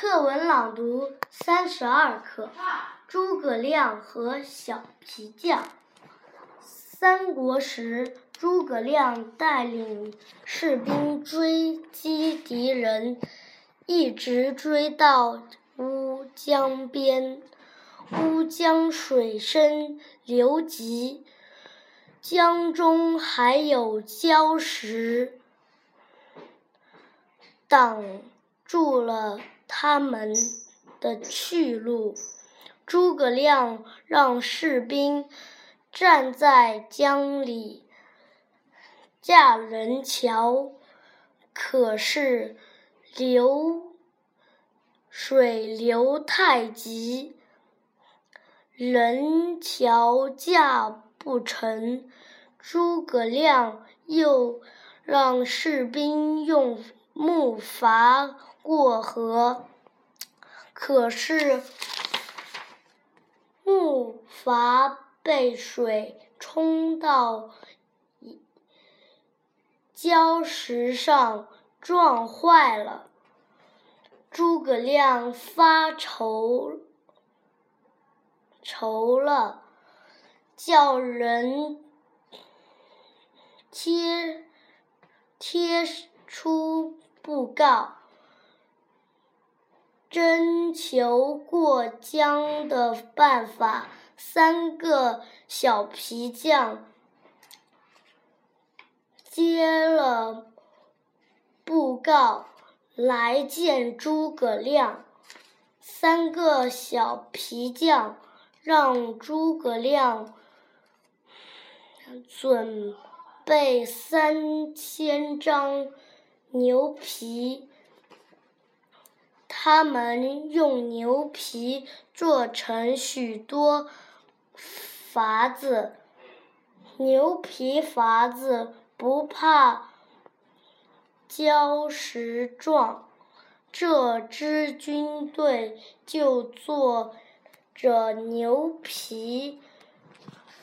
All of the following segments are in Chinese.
课文朗读三十二课：诸葛亮和小皮匠。三国时，诸葛亮带领士兵追击敌人，一直追到乌江边。乌江水深流急，江中还有礁石挡住了。他们的去路，诸葛亮让士兵站在江里架人桥，可是流水流太急，人桥架不成。诸葛亮又让士兵用木筏。过河，可是木筏被水冲到礁石上，撞坏了。诸葛亮发愁愁了，叫人贴贴出布告。征求过江的办法，三个小皮匠接了布告来见诸葛亮。三个小皮匠让诸葛亮准备三千张牛皮。他们用牛皮做成许多筏子，牛皮筏子不怕礁石撞，这支军队就坐着牛皮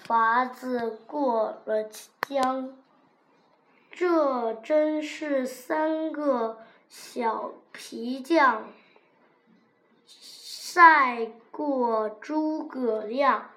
筏子过了江。这真是三个小皮匠。赛过诸葛亮。